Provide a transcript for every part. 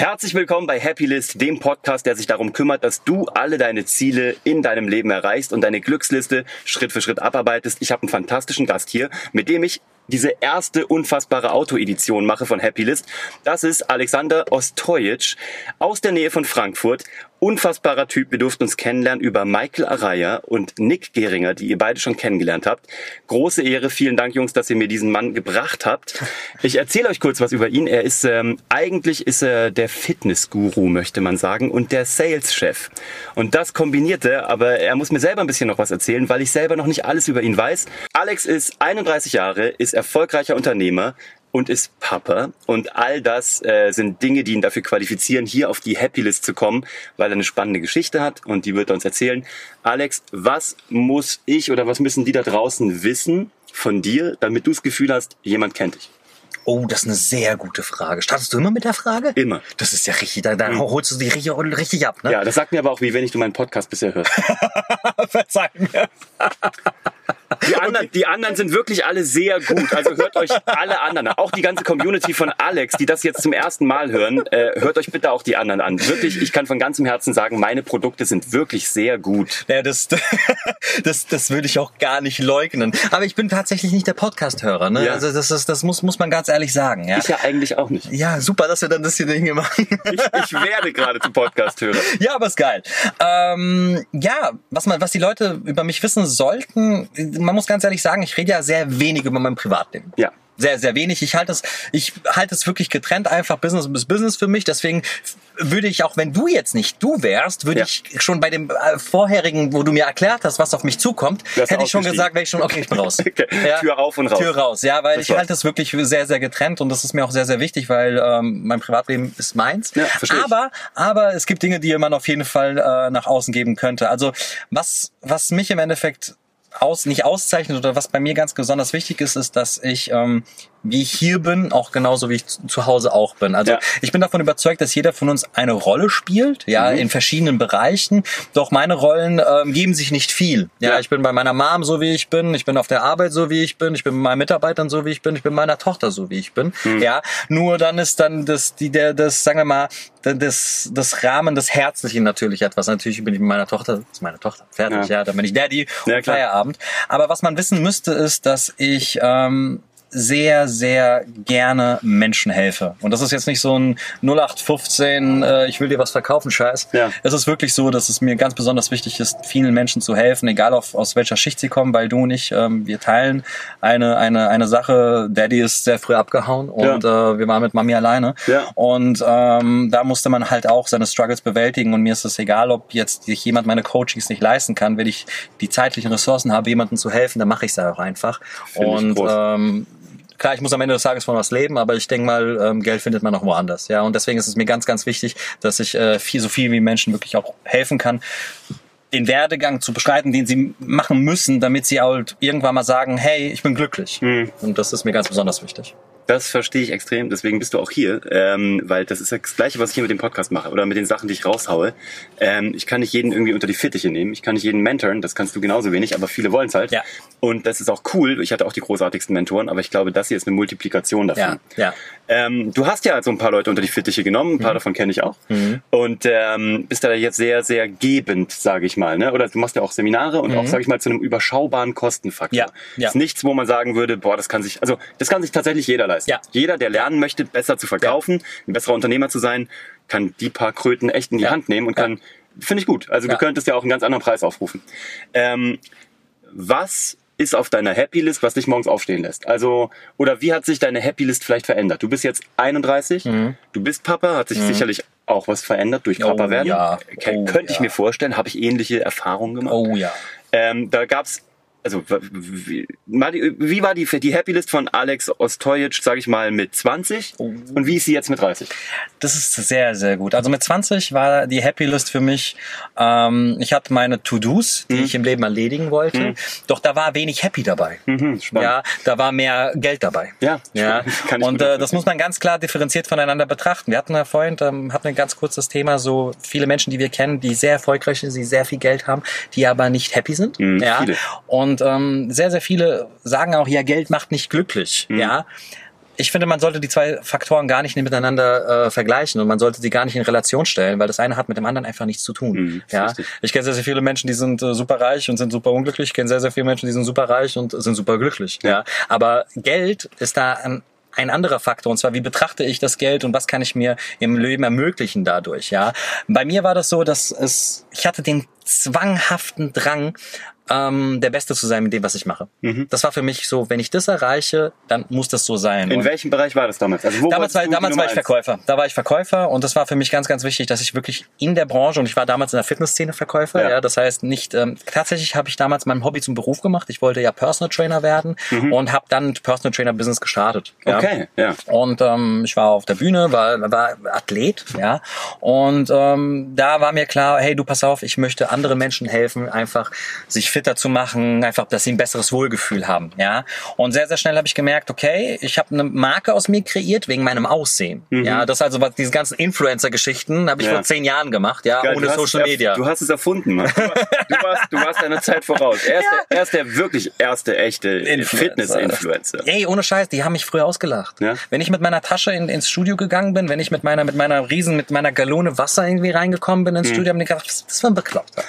Herzlich willkommen bei Happy List, dem Podcast, der sich darum kümmert, dass du alle deine Ziele in deinem Leben erreichst und deine Glücksliste Schritt für Schritt abarbeitest. Ich habe einen fantastischen Gast hier, mit dem ich diese erste unfassbare Auto-Edition mache von Happy List. Das ist Alexander Ostojic aus der Nähe von Frankfurt. Unfassbarer Typ. Wir durften uns kennenlernen über Michael Araya und Nick Geringer, die ihr beide schon kennengelernt habt. Große Ehre. Vielen Dank, Jungs, dass ihr mir diesen Mann gebracht habt. Ich erzähle euch kurz was über ihn. Er ist, ähm, eigentlich ist er der Fitness-Guru, möchte man sagen, und der Sales-Chef. Und das kombinierte, aber er muss mir selber ein bisschen noch was erzählen, weil ich selber noch nicht alles über ihn weiß. Alex ist 31 Jahre, ist erfolgreicher Unternehmer, und ist Papa. Und all das äh, sind Dinge, die ihn dafür qualifizieren, hier auf die Happy List zu kommen, weil er eine spannende Geschichte hat und die wird er uns erzählen. Alex, was muss ich oder was müssen die da draußen wissen von dir, damit du das Gefühl hast, jemand kennt dich? Oh, das ist eine sehr gute Frage. Startest du immer mit der Frage? Immer. Das ist ja richtig, da, dann holst du die richtig, richtig ab, ne? Ja, das sagt mir aber auch, wie wenn ich du meinen Podcast bisher hörst. Verzeih mir. Die anderen, die anderen sind wirklich alle sehr gut. Also hört euch alle anderen an. Auch die ganze Community von Alex, die das jetzt zum ersten Mal hören, äh, hört euch bitte auch die anderen an. Wirklich, ich kann von ganzem Herzen sagen, meine Produkte sind wirklich sehr gut. Ja, das, das, das würde ich auch gar nicht leugnen. Aber ich bin tatsächlich nicht der Podcast-Hörer. Ne? Ja. Also das, ist, das muss, muss man ganz ehrlich sagen. Ja? Ich ja eigentlich auch nicht. ja, super, dass wir dann das hier Dinge machen. Ich, ich werde gerade zum Podcast-Hörer. Ja, aber ist geil. Ähm, ja, was man, was die Leute über mich wissen sollten, man muss ganz ehrlich sagen, ich rede ja sehr wenig über mein Privatleben. Ja. Sehr, sehr wenig. Ich halte es, ich halte es wirklich getrennt, einfach Business ist Business für mich. Deswegen würde ich auch, wenn du jetzt nicht du wärst, würde Ja. ich schon bei dem äh, vorherigen, wo du mir erklärt hast, was auf mich zukommt, Du hast hätte ich schon gesagt, wäre ich schon, okay, ich bin raus. Okay. Tür auf und raus. Tür raus, ja, weil Das ich war's. halte es wirklich sehr, sehr getrennt und das ist mir auch sehr, sehr wichtig, weil ähm, mein Privatleben ist meins. Ja, aber, aber es gibt Dinge, die man auf jeden Fall äh, nach außen geben könnte. Also was, was mich im Endeffekt aus, nicht auszeichnet oder was bei mir ganz besonders wichtig ist, ist, dass ich, ähm, wie ich hier bin, auch genauso wie ich zu Hause auch bin. Also Ja. ich bin davon überzeugt, dass jeder von uns eine Rolle spielt, ja, Mhm. in verschiedenen Bereichen. Doch meine Rollen ähm, geben sich nicht viel. Ja, Ja. ich bin bei meiner Mom so wie ich bin, ich bin auf der Arbeit so wie ich bin, ich bin mit meinen Mitarbeitern so wie ich bin, ich bin meiner Tochter so wie ich bin. Mhm. Ja, nur dann ist dann das, die, der, das, sagen wir mal, das, das Rahmen des Herzlichen natürlich etwas. Natürlich bin ich mit meiner Tochter, das ist meine Tochter, fertig, Ja. ja, dann bin ich Daddy Ja, und. Feierabend. Aber was man wissen müsste, ist, dass ich ähm, sehr, sehr gerne Menschen helfe. Und das ist jetzt nicht so ein 0815, äh, ich will dir was verkaufen, Scheiß. Ja. Es ist wirklich so, dass es mir ganz besonders wichtig ist, vielen Menschen zu helfen, egal auf, aus welcher Schicht sie kommen, weil du und ich, ähm, wir teilen eine, eine, eine Sache. Daddy ist sehr früh abgehauen und äh, wir waren mit Mami alleine. Ja. Und ähm, da musste man halt auch seine Struggles bewältigen. Und mir ist es egal, ob jetzt sich jemand meine Coachings nicht leisten kann. Wenn ich die zeitlichen Ressourcen habe, jemandem zu helfen, dann mache ich es auch einfach. Find und ähm, klar, ich muss am Ende des Tages von was leben, aber ich denke mal, ähm, Geld findet man auch woanders. Ja, und deswegen ist es mir ganz, ganz wichtig, dass ich äh, viel, so viel wie Menschen wirklich auch helfen kann, den Werdegang zu beschreiten, den sie machen müssen, damit sie halt irgendwann mal sagen, hey, ich bin glücklich. Mhm. Und das ist mir ganz besonders wichtig. Das verstehe ich extrem, deswegen bist du auch hier, ähm, weil das ist das Gleiche, was ich hier mit dem Podcast mache oder mit den Sachen, die ich raushaue. Ähm, ich kann nicht jeden irgendwie unter die Fittiche nehmen, ich kann nicht jeden mentoren, das kannst du genauso wenig, aber viele wollen es halt. Ja. Und das ist auch cool, ich hatte auch die großartigsten Mentoren, aber ich glaube, das hier ist eine Multiplikation davon. Ja, ja. Ähm, du hast ja so ein paar Leute unter die Fittiche genommen, ein paar davon kenne ich auch. Und ähm, bist da jetzt sehr, sehr gebend, sage ich mal. Ne? Oder du machst ja auch Seminare und auch, sage ich mal, zu einem überschaubaren Kostenfaktor. Ja, ja. Ist nichts, wo man sagen würde, boah, das kann sich, also das kann sich tatsächlich jeder leisten. Ja. Jeder, der lernen möchte, besser zu verkaufen, ein besserer Unternehmer zu sein, kann die paar Kröten echt in die. Hand nehmen und kann, finde ich gut. Also du könntest ja auch einen ganz anderen Preis aufrufen. Ähm, was ist auf deiner Happy List, was dich morgens aufstehen lässt? Also, oder wie hat sich deine Happy List vielleicht verändert? Du bist jetzt 31, du bist Papa, hat sich sicherlich auch was verändert durch Mhm. Oh, werden. ja. Oh, Könnte ich ja. mir vorstellen, habe ich ähnliche Erfahrungen gemacht. Oh ja. Ähm, da gab's also wie, wie war die, die Happy List von Alex Ostojic, sage ich mal, mit 20 Oh. und wie ist sie jetzt mit 30? Das ist sehr, sehr gut. Also mit 20 war die Happy List für mich, ähm, ich hatte meine To-Dos, die ich im Leben erledigen wollte, doch da war wenig Happy dabei. Mhm. Ja, da war mehr Geld dabei. Ja, Ja, kann ich und äh, das muss man ganz klar differenziert voneinander betrachten. Wir hatten ja vorhin, ähm, hatten ein ganz kurzes Thema, so viele Menschen, die wir kennen, die sehr erfolgreich sind, die sehr viel Geld haben, die aber nicht happy sind. Mhm, ja, viele. und ähm, sehr, sehr viele sagen auch, ja, Geld macht nicht glücklich. Mhm. Ja, ich finde, man sollte die zwei Faktoren gar nicht miteinander äh, vergleichen und man sollte sie gar nicht in Relation stellen, weil das eine hat mit dem anderen einfach nichts zu tun. Mhm, ja, richtig. ich kenne sehr, sehr viele Menschen, die sind äh, super reich und sind super unglücklich. Ich kenne sehr, sehr viele Menschen, die sind super reich und sind super glücklich. Ja, aber Geld ist da ein ein anderer Faktor und zwar wie betrachte ich das Geld und was kann ich mir im Leben ermöglichen dadurch ja bei mir war das so dass es ich hatte den zwanghaften Drang ähm, der Beste zu sein mit dem was ich mache das war für mich so wenn ich das erreiche dann muss das so sein In Und- welchem Bereich war das damals? Also wo Damals, war, damals war ich eins? Verkäufer. Da war ich Verkäufer und das war für mich ganz, ganz wichtig, dass ich wirklich in der Branche und ich war damals in der Fitnessszene Verkäufer. Ja. Ja. das heißt nicht. Ähm, tatsächlich habe ich damals mein Hobby zum Beruf gemacht. Ich wollte ja Personal Trainer werden und habe dann Personal Trainer Business gestartet. Ja. Mhm. Okay, ja. Und ähm, ich war auf der Bühne, war, war Athlet, ja. Und ähm, da war mir klar, hey, du pass auf, ich möchte anderen Menschen helfen, einfach sich fitter zu machen, einfach, dass sie ein besseres Wohlgefühl haben, ja. Und sehr, sehr schnell habe ich gemerkt, okay, ich habe eine Marke aus mir kreiert wegen meinem Aussehen, ja. Das also was diese ganzen Influencer-Geschichten habe ich Mhm. Ja. vor zehn Jahren gemacht, ja, Geil, ohne Social Media. Du hast es erfunden, Mann. Du, du, warst, du warst deiner Zeit voraus. Er ist, der, er ist der wirklich erste echte Influencer. Fitness-Influencer. Ey, ohne Scheiß, die haben mich früher ausgelacht. Ja? Wenn ich mit meiner Tasche in, ins Studio gegangen bin, wenn ich mit meiner, mit meiner Riesen, mit meiner Gallone Wasser irgendwie reingekommen bin Mhm. ins Studio, haben die gedacht, was ist das für ein Bekloppter?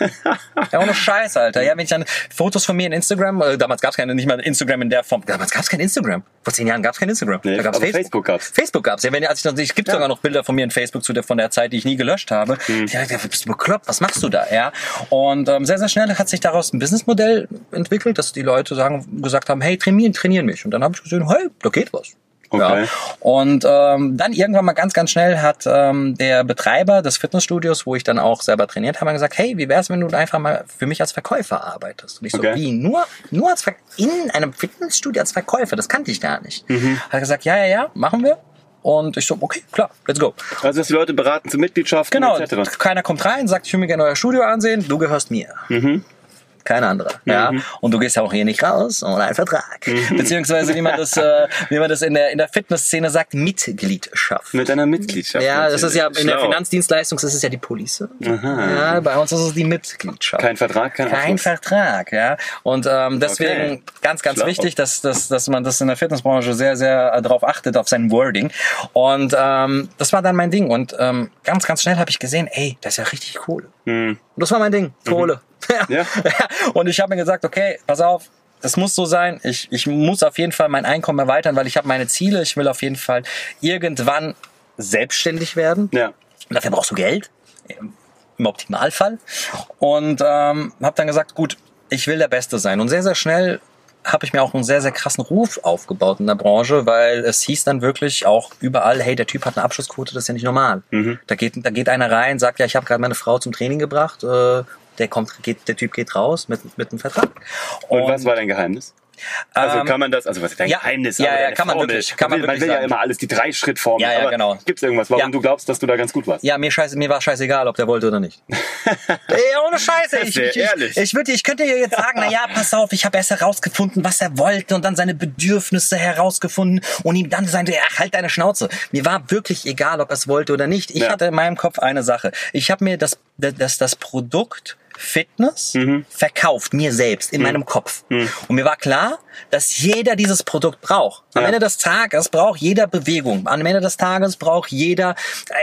ja, ohne Scheiß, Alter. Ja, wenn ich dann Fotos von mir in Instagram, äh, damals gab's keine, nicht mal Instagram in der Form, damals gab's kein Instagram. Vor zehn Jahren gab's kein Instagram. Nee, da gab's aber Facebook gab's. Facebook gab's. Ja, wenn, als ich noch, es gibt sogar noch Bilder von mir in Facebook zu der, von der Zeit, die ich nie gelöscht habe. Mhm. Ja, ja, bist du bekloppt? Was machst du da? Ja. Und ähm, sehr, sehr schnell hat sich daraus ein Businessmodell entwickelt, dass die Leute sagen, gesagt haben, hey, trainieren, trainieren mich. Und dann habe ich gesehen, hey, da geht was. Okay. Ja. Und ähm, dann irgendwann mal ganz, ganz schnell hat ähm, der Betreiber des Fitnessstudios, wo ich dann auch selber trainiert habe, gesagt, hey, wie wär's, wenn du einfach mal für mich als Verkäufer arbeitest? Und ich Okay. so, wie? Nur, nur als Ver in einem Fitnessstudio als Verkäufer? Das kannte ich gar nicht. Mhm. Hat gesagt, ja, ja, ja, machen wir. Und ich so, okay, klar, let's go. Also, dass die Leute beraten zur Mitgliedschaft Genau, etc. keiner kommt rein, sagt, ich will mir gerne euer Studio ansehen, du gehörst mir. Mhm. Kein anderer. Ja. Und du gehst ja auch hier nicht raus ohne einen Vertrag. Beziehungsweise, wie man das, äh, wie man das in der, in der Fitnessszene sagt, Mitgliedschaft. Mit einer Mitgliedschaft. Ja, das ist ja in der Schlau. Finanzdienstleistung ist es ja die Police. Ja, bei uns ist es die Mitgliedschaft. Kein Vertrag, kein Kein Abschluss. Vertrag, ja. Und ähm, deswegen Okay. ganz, ganz Schlau. wichtig, dass, dass, dass man das in der Fitnessbranche sehr, sehr äh, darauf achtet, auf sein Wording. Und ähm, das war dann mein Ding. Und ähm, ganz, ganz schnell habe ich gesehen, ey, das ist ja richtig Kohle. Und das war mein Ding, Kohle. Ja. Und ich habe mir gesagt, okay, pass auf, das muss so sein. Ich, ich muss auf jeden Fall mein Einkommen erweitern, weil ich habe meine Ziele. Ich will auf jeden Fall irgendwann selbstständig werden. Ja. Und dafür brauchst du Geld, im im Optimalfall. Und ähm, habe dann gesagt, gut, ich will der Beste sein. Und sehr, sehr schnell habe ich mir auch einen sehr, sehr krassen Ruf aufgebaut in der Branche, weil es hieß dann wirklich auch überall, hey, der Typ hat eine Abschlussquote, das ist ja nicht normal. Da, geht, da geht einer rein, sagt, ja, ich habe gerade meine Frau zum Training gebracht, äh, der kommt, geht, der Typ geht raus mit, mit einem Vertrag. Und, was war dein Geheimnis? Also Ähm, kann man das, also was ist dein ja, Geheimnis? ja, ja, kann man Formel. wirklich- kann man will, wirklich will ja sagen. immer alles, die Drei-Schritt-Formel. Ja, ja, aber genau. Gibt es irgendwas, warum Ja. du glaubst, dass du da ganz gut warst? Ja, mir, scheiße, mir war scheißegal, ob der wollte oder nicht. Ey, ohne Scheiße. Ich, ich, ich, ehrlich. ich, würde, ich könnte ja jetzt sagen, na ja, pass auf, ich habe erst herausgefunden, was er wollte und dann seine Bedürfnisse herausgefunden und ihm dann sagen, ach, halt deine Schnauze. Mir war wirklich egal, ob er es wollte oder nicht. Ich Ja. hatte in meinem Kopf eine Sache. Ich habe mir das, das, das Produkt Fitness Mhm. verkauft, mir selbst, in meinem Kopf. Und mir war klar, dass jeder dieses Produkt braucht. Am Ja. Ende des Tages braucht jeder Bewegung. Am Ende des Tages braucht jeder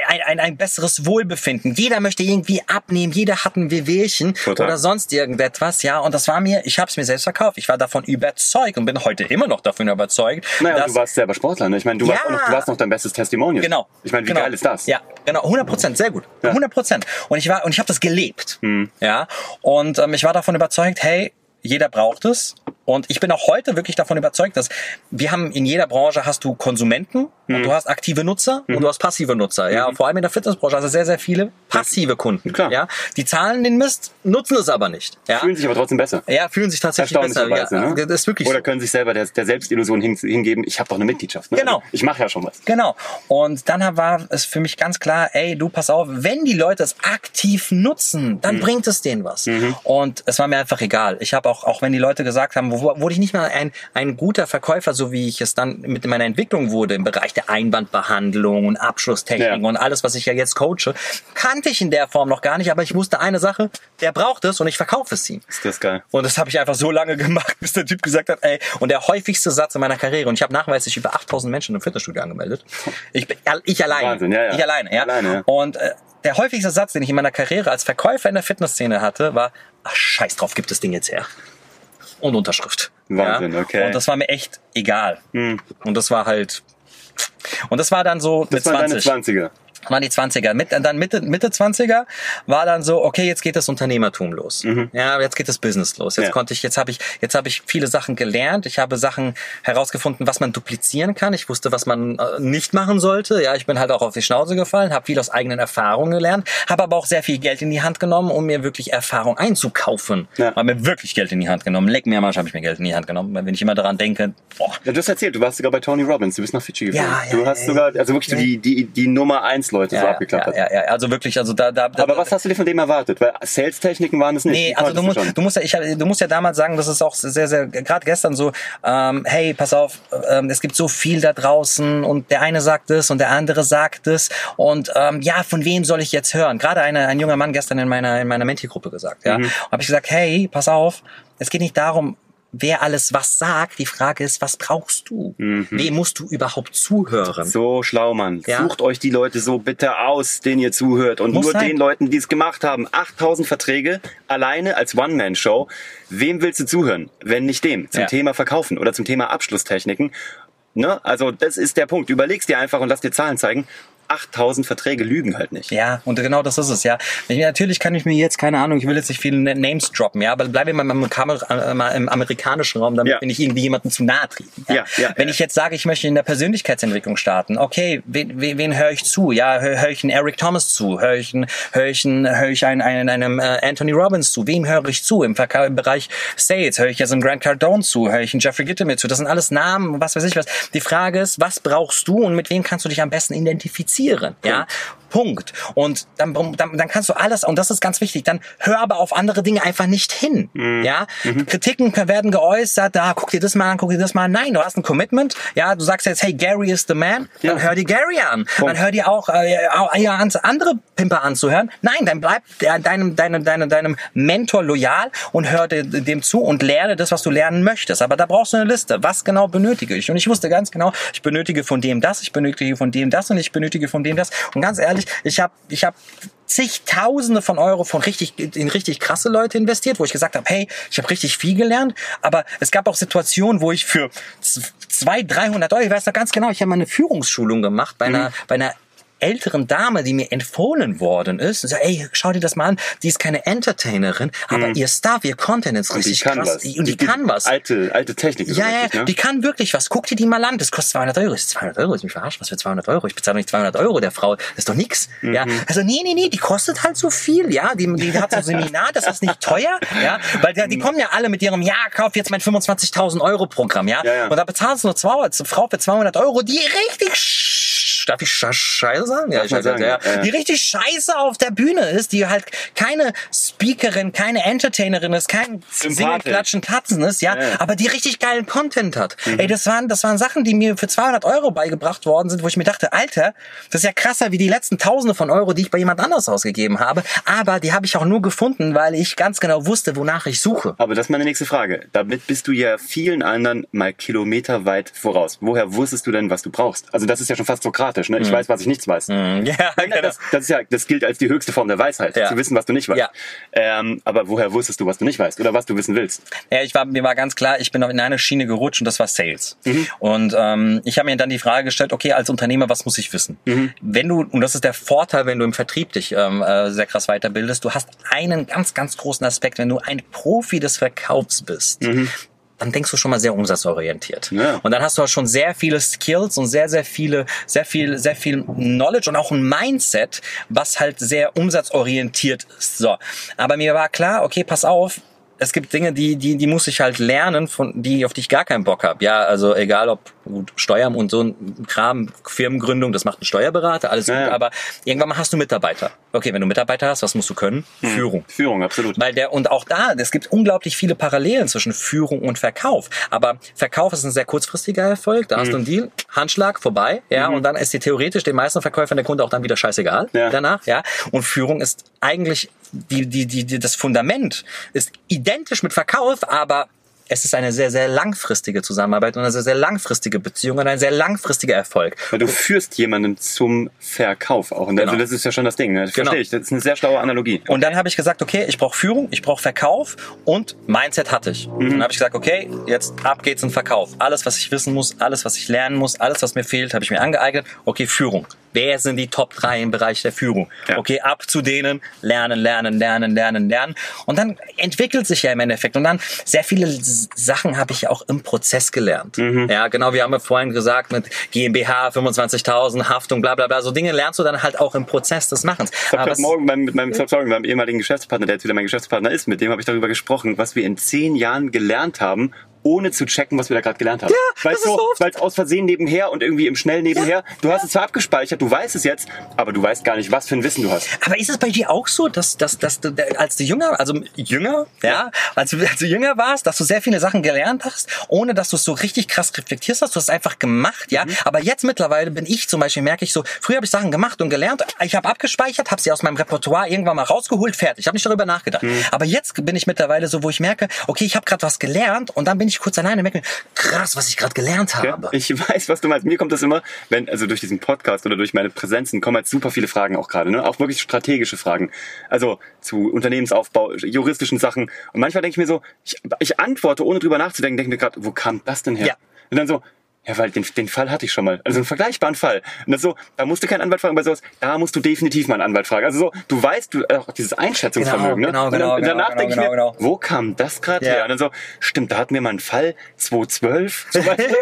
ein, ein, ein besseres Wohlbefinden. Jeder möchte irgendwie abnehmen. Jeder hat ein Wehwehchen Total. oder sonst irgendetwas. Ja, und das war mir, ich habe es mir selbst verkauft. Ich war davon überzeugt und bin heute immer noch davon überzeugt. Naja, dass, du warst selber Sportler, ne? Ich meine, du, warst Ja. auch noch, du warst noch dein bestes Testimonial. Genau. Ich meine, wie genau. geil ist das? Ja, genau. 100 Prozent, sehr gut. 100 Prozent. Und ich war und ich habe das gelebt. Hm. Ja. Und ähm, ich war davon überzeugt, hey, jeder braucht es. Und ich bin auch heute wirklich davon überzeugt, dass wir haben in jeder Branche hast du Konsumenten Hm. und du hast aktive Nutzer und du hast passive Nutzer. Ja, vor allem in der Fitnessbranche hast du sehr, sehr viele passive Kunden. Klar. Ja, die zahlen den Mist, nutzen es aber nicht. Ja, Fühlen sich aber trotzdem besser. ja fühlen sich tatsächlich besser. Erstaunlicherweise, Ja, ne? Das ist wirklich Oder können sich selber der, der Selbstillusion hin, hingeben, ich habe doch eine Mitgliedschaft. Ne? Genau. Also, ich mache ja schon was. Genau. Und dann war es für mich ganz klar, ey, du pass auf, wenn die Leute es aktiv nutzen, Mhm. dann bringt es denen was. Und es war mir einfach egal. Ich habe auch, auch wenn die Leute gesagt haben, wurde ich nicht mal ein, ein guter Verkäufer, so wie ich es dann mit meiner Entwicklung wurde im Bereich der Einwandbehandlung und Abschlusstechnik Ja. und alles, was ich ja jetzt coache, kannte ich in der Form noch gar nicht, aber ich wusste eine Sache, der braucht es und ich verkaufe es ihm. Ist das geil. Und das habe ich einfach so lange gemacht, bis der Typ gesagt hat, ey, und der häufigste Satz in meiner Karriere, und ich habe nachweislich über 8000 Menschen im Fitnessstudio angemeldet. Ich, ich alleine. Wahnsinn, ja, ja. Ich alleine, ja. Alleine, ja. Und äh, der häufigste Satz, den ich in meiner Karriere als Verkäufer in der Fitnessszene hatte, war, ach, scheiß drauf, gibt das Ding jetzt her. Und Unterschrift. Wahnsinn, ja? okay. Und das war mir echt egal. Und das war halt, und das war dann so Das mit waren deine 20 20er. Waren die 20er. Mit, dann Mitte, Mitte 20er war dann so, okay, jetzt geht das Unternehmertum los. Ja, jetzt geht das Business los. Jetzt Mhm. Ja. konnte ich, jetzt habe ich, jetzt habe ich viele Sachen gelernt. Ich habe Sachen herausgefunden, was man duplizieren kann. Ich wusste, was man äh, nicht machen sollte. Ja, ich bin halt auch auf die Schnauze gefallen, habe viel aus eigenen Erfahrungen gelernt, habe aber auch sehr viel Geld in die Hand genommen, um mir wirklich Erfahrung einzukaufen. Ja. Habe mir wirklich Geld in die Hand genommen. Leck mir am Arsch habe ich mir Geld in die Hand genommen, weil wenn ich immer daran denke, boah, Ja, du hast erzählt, du warst sogar bei Tony Robbins, du bist nach Fidschi geflogen. Ja, ja, du hast sogar, also wirklich die, die, die Nummer eins Leute so ja, abgeklappert. ja, ja, ja, also wirklich, also da, da, da Aber was hast du dir von dem erwartet? Weil Sales-Techniken waren es nicht. Nee, also du musst, schon. du musst ja, ich, hab- du musst ja damals sagen, das ist auch sehr, sehr, gerade gestern so, ähm, hey, pass auf, ähm, es gibt so viel da draußen und der eine sagt es und der andere sagt es und ähm, ja, von wem soll ich jetzt hören? Gerade eine, ein junger Mann gestern in meiner, in meiner Menti-Gruppe gesagt, ja, Mhm. habe ich gesagt, hey, pass auf, es geht nicht darum, wer alles was sagt, die Frage ist, was brauchst du? Wem musst du überhaupt zuhören? Mhm. So schlau, Mann. Ja. Sucht euch die Leute so bitte aus, denen ihr zuhört. Und Muss nur sein. den Leuten, die es gemacht haben. 8000 Verträge alleine als One-Man-Show. Wem willst du zuhören? Wenn nicht dem. Zum Ja. Thema Verkaufen oder zum Thema Abschlusstechniken. Ne? Also das ist der Punkt. Überlegst dir einfach und lass dir Zahlen zeigen. 8000 Verträge lügen halt nicht. Ja, und genau das ist es, ja. Ich, natürlich kann ich mir jetzt, keine Ahnung, ich will jetzt nicht viele Na- Names droppen, ja, aber bleiben wir mal im, im amerikanischen Raum, damit Ja. wir nicht irgendwie jemanden zu nahe treten. Ja, ja, Wenn ja. ich jetzt sage, ich möchte in der Persönlichkeitsentwicklung starten, okay, wen, wen, wen höre ich zu? Ja, höre hör ich einen Eric Thomas zu? Höre ich, einen, höre ich, einen, höre ich einen, einen, einem äh, Anthony Robbins zu? Wem höre ich zu? Im, Verka im Bereich Sales höre ich jetzt einen Grant Cardone zu? Höre ich einen Jeffrey Gittemir zu? Das sind alles Namen, was weiß ich was. Die Frage ist, was brauchst du und mit wem kannst du dich am besten identifizieren? Ja, Punkt. Und dann, dann, dann kannst du alles, und das ist ganz wichtig, dann hör aber auf andere Dinge einfach nicht hin. Mhm. Ja, Kritiken werden geäußert, da guck dir das mal an, guck dir das mal an. Nein, du hast ein Commitment. Ja, du sagst jetzt, hey, Gary is the man. Dann Ja. hör dir Gary an. Punkt. Dann hör dir auch äh, auch, ja, an- andere Pimper anzuhören. Nein, dann bleib deinem, deinem, deinem, deinem Mentor loyal und hör dir dem zu und lerne das, was du lernen möchtest. Aber da brauchst du eine Liste. Was genau benötige ich? Und ich wusste ganz genau, ich benötige von dem das, ich benötige von dem das und ich benötige von dem das. Und ganz ehrlich, ich habe ich hab zigtausende von Euro von richtig in richtig krasse Leute investiert, wo ich gesagt habe, hey, ich habe richtig viel gelernt, aber es gab auch Situationen, wo ich für zwei, 300 Euro, ich weiß noch ganz genau, ich habe mal eine Führungsschulung gemacht bei einer bei einer älteren Dame, die mir empfohlen worden ist, und so, ey, schau dir das mal an, die ist keine Entertainerin, aber ihr Stuff, ihr Content ist Mhm. Und die richtig kann krass. was. Und die, kann was. Alte, alte Technik. Ja, ja, richtig, ne? die kann wirklich was. Guck dir die mal an. Das kostet 200 Euro. Ist 200 Euro? Ist mich verarscht? Was für 200 Euro? Ich bezahle doch nicht 200 Euro der Frau. Das ist doch nix. Ja, Mhm. also nee, nee, nee, die kostet halt so viel. Ja, die, die hat so ein Seminar, das ist nicht teuer. Ja, weil die, Mhm. die kommen ja alle mit ihrem, ja, kauf jetzt mein 25.000 Euro Programm. Ja, Ja, ja. und da bezahlst du Frau, eine Frau für 200 Euro, die richtig Darf ich Sch- Scheiße sagen? Ja, man Scheiße, sagen, ja. ja. Die richtig scheiße auf der Bühne ist, die halt keine Speakerin, keine Entertainerin ist, kein Singen. Klatschen, Tatzen ist, ja, Ja, aber die richtig geilen Content hat. Ey, das waren, das waren Sachen, die mir für 200 Euro beigebracht worden sind, wo ich mir dachte, Alter, das ist ja krasser wie die letzten Tausende von Euro, die ich bei jemand anders ausgegeben habe. Aber die habe ich auch nur gefunden, weil ich ganz genau wusste, wonach ich suche. Aber das ist meine nächste Frage. Damit bist du ja vielen anderen mal kilometerweit voraus. Woher wusstest du denn, was du brauchst? Also das ist ja schon fast sokratisch, ne? Ich weiß, was ich nichts weiß. Ja, genau. Das, das ist ja, das gilt als die höchste Form der Weisheit, Ja. zu wissen, was du nicht weißt. Ja. Ähm, aber woher wusstest du, was du nicht weißt oder was du wissen willst? Ja, ich war, mir war ganz klar, ich bin in eine Schiene gerutscht und das war Sales. Mhm. Und ähm, ich habe mir dann die Frage gestellt, okay, als Unternehmer, was muss ich wissen? Mhm. Wenn du, und das ist der Vorteil, wenn du im Vertrieb dich ähm, äh, sehr krass weiterbildest, du hast einen ganz, ganz großen Aspekt, wenn du ein Profi des Verkaufs bist. Dann denkst du schon mal sehr umsatzorientiert. Ja. Und dann hast du auch schon sehr viele Skills und sehr, sehr viele, sehr viel, sehr viel Knowledge und auch ein Mindset, was halt sehr umsatzorientiert ist. So. Aber mir war klar, okay, pass auf, es gibt Dinge, die, die, die muss ich halt lernen, von die, auf die ich gar keinen Bock habe. Ja, also egal ob gut, Steuern und so ein Kram, Firmengründung, das macht ein Steuerberater, alles Ja, gut, ja. aber irgendwann mal hast du Mitarbeiter. Okay, wenn du Mitarbeiter hast, was musst du können? Führung. Führung, absolut. Weil der, und auch da, es gibt unglaublich viele Parallelen zwischen Führung und Verkauf. Aber Verkauf ist ein sehr kurzfristiger Erfolg. Da hast du einen Deal, Handschlag, vorbei, ja, und dann ist dir theoretisch den meisten Verkäufern der Kunde auch dann wieder scheißegal Ja. danach, ja. Und Führung ist eigentlich die, die, die, die, das Fundament ist identisch mit Verkauf, aber es ist eine sehr, sehr langfristige Zusammenarbeit und eine sehr, sehr langfristige Beziehung und ein sehr langfristiger Erfolg. Weil du führst jemanden zum Verkauf auch. Und also Genau. das ist ja schon das Ding. Ne? Das Genau. Verstehe ich. Das ist eine sehr schlaue Analogie. Und dann habe ich gesagt, okay, ich brauche Führung, ich brauche Verkauf und Mindset hatte ich. Und dann habe ich gesagt, okay, jetzt ab geht's in Verkauf. Alles, was ich wissen muss, alles, was ich lernen muss, alles, was mir fehlt, habe ich mir angeeignet. Okay, Führung. Wer sind die Top 3 im Bereich der Führung? Ja. Okay, ab zu denen, lernen, lernen, lernen, lernen, lernen. Und dann entwickelt sich ja im Endeffekt. Und dann sehr viele Sachen habe ich auch im Prozess gelernt. Ja, genau, wir haben ja vorhin gesagt, mit GmbH, 25.000, Haftung, bla bla bla. So Dinge lernst du dann halt auch im Prozess des Machens. Ich habe Morgen beim, mit meinem, sorry, mit meinem ehemaligen Geschäftspartner, der jetzt wieder mein Geschäftspartner ist, mit dem habe ich darüber gesprochen, was wir in zehn Jahren gelernt haben, ohne zu checken, was wir da gerade gelernt haben. Ja, weil so, weil es aus Versehen nebenher und irgendwie im Schnell nebenher. Du hast es zwar abgespeichert, du weißt es jetzt, aber du weißt gar nicht, was für ein Wissen du hast. Aber ist es bei dir auch so, dass, dass, dass du, als du jünger, also jünger, ja, als du, als du jünger warst, dass du sehr viele Sachen gelernt hast, ohne dass du es so richtig krass reflektierst hast, du hast es einfach gemacht, ja. Aber jetzt mittlerweile bin ich zum Beispiel, merke ich so, früher habe ich Sachen gemacht und gelernt, ich habe abgespeichert, habe sie aus meinem Repertoire irgendwann mal rausgeholt, fertig. Ich habe nicht darüber nachgedacht. Aber jetzt bin ich mittlerweile so, wo ich merke, okay, ich habe gerade was gelernt und dann bin ich kurz alleine und merke, krass, was ich gerade gelernt habe. ich weiß, was du meinst. Mir kommt das immer, wenn, also durch diesen Podcast oder durch meine Präsenzen kommen halt super viele Fragen auch gerade, ne? Auch wirklich strategische Fragen. Also zu Unternehmensaufbau, juristischen Sachen. Und manchmal denke ich mir so, ich, ich antworte, ohne drüber nachzudenken, denke mir gerade, wo kam das denn her? Ja. Und dann so, ja, weil den, den Fall hatte ich schon mal. Also einen vergleichbaren Fall. Und das so, da musst du keinen Anwalt fragen, bei sowas, da musst du definitiv mal einen Anwalt fragen. Also so, du weißt, du, auch dieses Einschätzungsvermögen, Genau, ne? genau, und dann, genau, danach genau, denke ich genau, mir, genau. wo kam das gerade Ja. her? Und dann so, stimmt, da hatten wir mal einen Fall, 2012. Zum Beispiel. ja,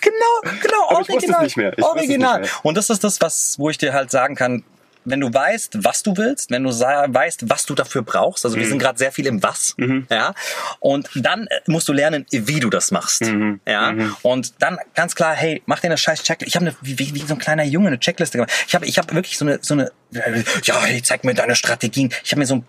Genau, genau, Aber ich wusste es original. nicht mehr. Ich es nicht original. mehr. Und das ist das, was, wo ich dir halt sagen kann, wenn du weißt, was du willst, wenn du weißt, was du dafür brauchst, also wir Mhm. sind gerade sehr viel im Was, ja, und dann äh, musst du lernen, wie du das machst, Mhm. ja, und dann ganz klar, hey, mach dir eine scheiß Checkliste. Ich habe eine wie, wie, wie so ein kleiner Junge eine Checkliste gemacht. Ich habe ich habe wirklich so eine so eine ja, hey, zeig mir deine Strategien. Ich habe mir so ein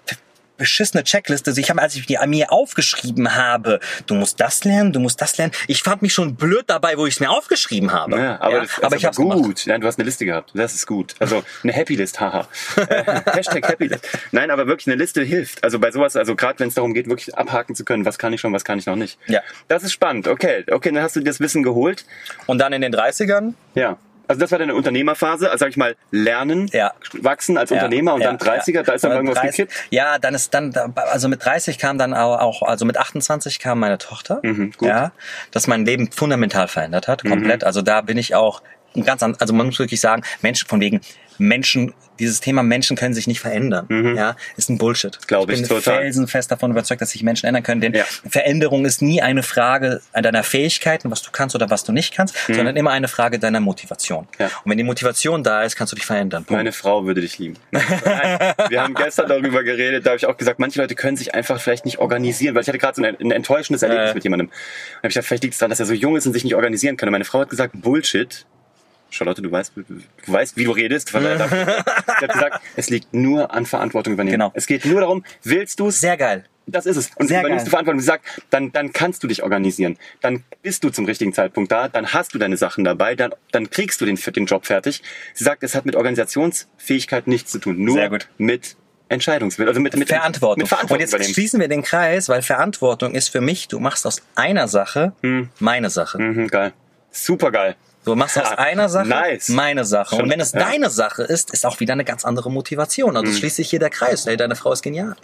beschissene Checkliste. Also ich habe, als ich die mir aufgeschrieben habe, du musst das lernen, du musst das lernen. Ich fand mich schon blöd dabei, wo ich es mir aufgeschrieben habe. Ja, aber, Ja, das ist aber ich habe gut. gemacht. Nein, du hast eine Liste gehabt. Das ist gut. Also eine Happy List, haha. Äh, Hashtag Happy List. Nein, aber wirklich eine Liste hilft. Also bei sowas, also gerade wenn es darum geht, wirklich abhaken zu können, was kann ich schon, was kann ich noch nicht. Ja. Das ist spannend. Okay, okay, dann hast du dir das Wissen geholt. Und dann in den 30ern, Ja. Also das war deine Unternehmerphase, also sag ich mal, lernen, Ja. wachsen als Unternehmer und ja, dann 30er, da ist dann Und irgendwas 30 gekippt. Ja, dann ist dann, also mit 30 kam dann auch, also mit 28 kam meine Tochter, Mhm. Mhm. ja, das mein Leben fundamental verändert hat, komplett. Also da bin ich auch ganz an, also man muss wirklich sagen, Menschen von wegen Menschen, dieses Thema Menschen können sich nicht verändern, ja, ist ein Bullshit. Glaub ich bin total. felsenfest davon überzeugt, dass sich Menschen ändern können, denn Ja. Veränderung ist nie eine Frage deiner Fähigkeiten, was du kannst oder was du nicht kannst, sondern immer eine Frage deiner Motivation. Mhm. Ja. Und wenn die Motivation da ist, kannst du dich verändern. Punkt. Meine Frau würde dich lieben. Nein, wir haben gestern darüber geredet, da habe ich auch gesagt, manche Leute können sich einfach vielleicht nicht organisieren, weil ich hatte gerade so ein, ein enttäuschendes Erlebnis Äh. mit jemandem. Und hab ich gesagt, vielleicht liegt es daran, dass er so jung ist und sich nicht organisieren kann. Und meine Frau hat gesagt, Bullshit. Charlotte, du weißt, du weißt, wie du redest. Von daher ich- Sie hat gesagt, es liegt nur an Verantwortung übernehmen. Genau. Es geht nur darum, willst du es? Sehr geil. Das ist es. Und Sehr übernimmst geil. du Verantwortung. Sie sagt, dann, dann kannst du dich organisieren. Dann bist du zum richtigen Zeitpunkt da. Dann hast du deine Sachen dabei. Dann, dann kriegst du den, den Job fertig. Sie sagt, es hat mit Organisationsfähigkeit nichts zu tun. Nur Sehr gut. mit Entscheidungswillen. Also mit, mit Verantwortung. Mit Verantwortung und jetzt übernehmen. schließen wir den Kreis, weil Verantwortung ist für mich, du machst aus einer Sache meine Sache. Mhm, geil. Super geil. Du machst aus einer Sache Nice. meine Sache. Schon, Und wenn es ja. Mhm. deine Sache ist, ist auch wieder eine ganz andere Motivation. Also schließt sich hier der Kreis. Hey, deine Frau ist genial.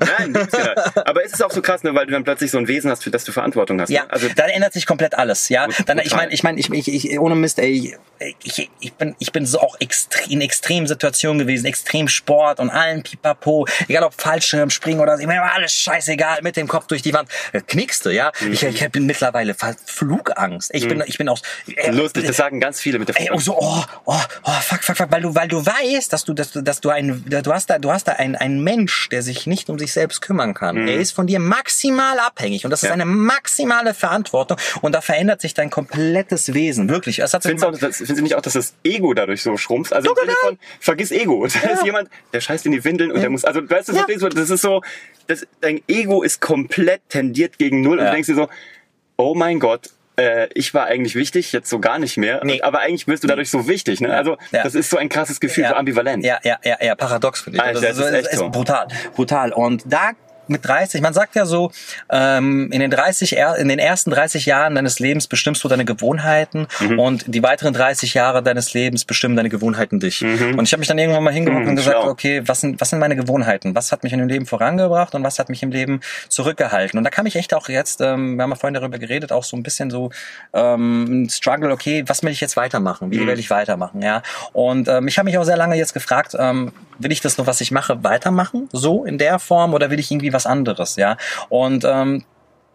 Nein, du ja. Aber es ist auch so krass, ne, weil du dann plötzlich so ein Wesen hast, für das du Verantwortung hast. Ja, ne? Also dann ändert sich komplett alles. Ja, Gut, dann ich meine, ich meine, ich, ich, ich ohne Mist, ey, ich, ich bin ich bin so auch extrem, in extremen Situationen gewesen, extrem Sport und allen Pipapo, egal ob Fallschirm springen oder so, mir war alles scheißegal, mit dem Kopf durch die Wand, knickste, ja. Mhm. Ich, ich bin mittlerweile Flugangst. Ich bin ich bin aus äh, Lustig, das sagen ganz viele mit der Ey, oh, so, oh, oh, oh, fuck, fuck, fuck, weil du, weil du weißt, dass du, dass du, dass du ein, du hast da, du hast da einen, einen Mensch, der sich nicht um sich selbst kümmern kann. Mhm. Er ist von dir maximal abhängig und das ist eine maximale Verantwortung und da verändert sich dein komplettes Wesen, wirklich. Es hat Findest du, auch, das, findest du nicht auch, dass das Ego dadurch so schrumpft? Also im Sinne von, vergiss Ego. Da ist jemand, der scheißt in die Windeln und der muss, also weißt du, Ja. verstehst du, das ist so, das, dein Ego ist komplett tendiert gegen Null und Ja. du denkst dir so, oh mein Gott, äh, ich war eigentlich wichtig, jetzt so gar nicht mehr. Nee. Aber eigentlich wirst du dadurch so wichtig. Ne? Also Ja. das ist so ein krasses Gefühl, so ambivalent. Ja, ja, ja, ja, paradox finde ich. Alter, das ist echt so. brutal, brutal. Und da mit 30, man sagt ja so, ähm, in den 30, er- in den ersten 30 Jahren deines Lebens bestimmst du deine Gewohnheiten Mhm. und die weiteren 30 Jahre deines Lebens bestimmen deine Gewohnheiten dich. Und ich habe mich dann irgendwann mal hingeguckt Mhm, und gesagt, schlau. okay, was sind, was sind meine Gewohnheiten? Was hat mich in dem Leben vorangebracht und was hat mich im Leben zurückgehalten? Und da kam ich echt auch jetzt, ähm, wir haben ja vorhin darüber geredet, auch so ein bisschen so ähm, ein Struggle, okay, was will ich jetzt weitermachen? Mhm. Wie will ich weitermachen? Ja. Und ähm, ich habe mich auch sehr lange jetzt gefragt, ähm, will ich das nur, was ich mache, weitermachen, so in der Form, oder will ich irgendwie was anderes? Ja. Und ähm,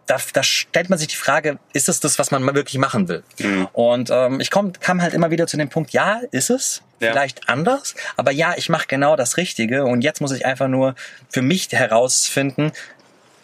da, da stellt man sich die Frage, ist es das, was man wirklich machen will? Mhm. Und ähm, ich komm, kam halt immer wieder zu dem Punkt, ja, ist es, Ja. vielleicht anders, aber ja, ich mache genau das Richtige und jetzt muss ich einfach nur für mich herausfinden,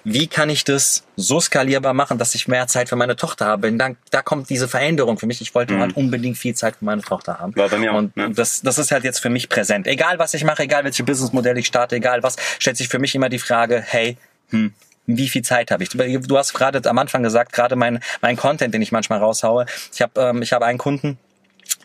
wie kann ich das so skalierbar machen, dass ich mehr Zeit für meine Tochter habe? Und dann, da kommt diese Veränderung für mich. Ich wollte halt unbedingt viel Zeit für meine Tochter haben. Mhm. War bei mir auch, und ne? das, das ist halt jetzt für mich präsent. Egal was ich mache, egal welche Businessmodelle ich starte, egal was, stellt sich für mich immer die Frage, hey, hm, wie viel Zeit habe ich? Du du hast gerade am Anfang gesagt, gerade mein, mein Content, den ich manchmal raushaue. Ich habe ähm, ich habe einen Kunden,